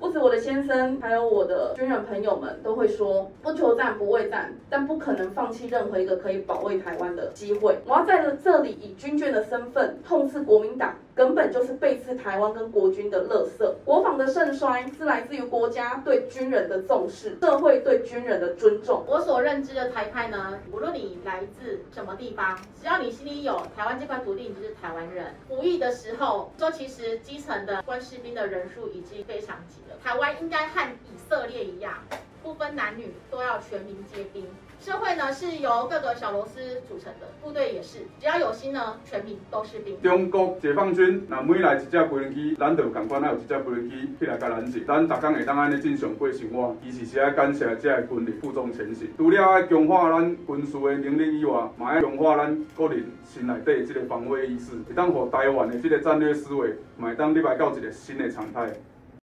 我我的先生，还有我的军人朋友们都会说，不求战不畏战，但不可能放弃任何一个可以保卫台湾的机会。我要在这里以军眷的身份痛斥国民党，根本就是背刺台湾跟国军的垃圾。国防的盛衰是来自于国家对军人的重视，社会对军人的尊重。我所认知的台派呢，无论你来自什么地方，只要你心里有台湾这块土地，你就是台湾人。服役的时候说，其实基层的官士兵的人数已经非常急了。台湾应该和以色列一样，不分男女都要全民皆兵。社会呢是由各个小螺丝组成的，部队也是，只要有心呢，全民都是兵。中国解放军那每来一只无人机，咱就赶快那有一只无人机起来甲拦截，咱逐工会当安尼正常过生活。其实是爱感谢这个军力负重前行，除了爱强化咱军事的能力以外，嘛要强化咱个人心内底这个防卫意识，会当互台湾的这个战略思维，嘛会当入来到一个新的常态。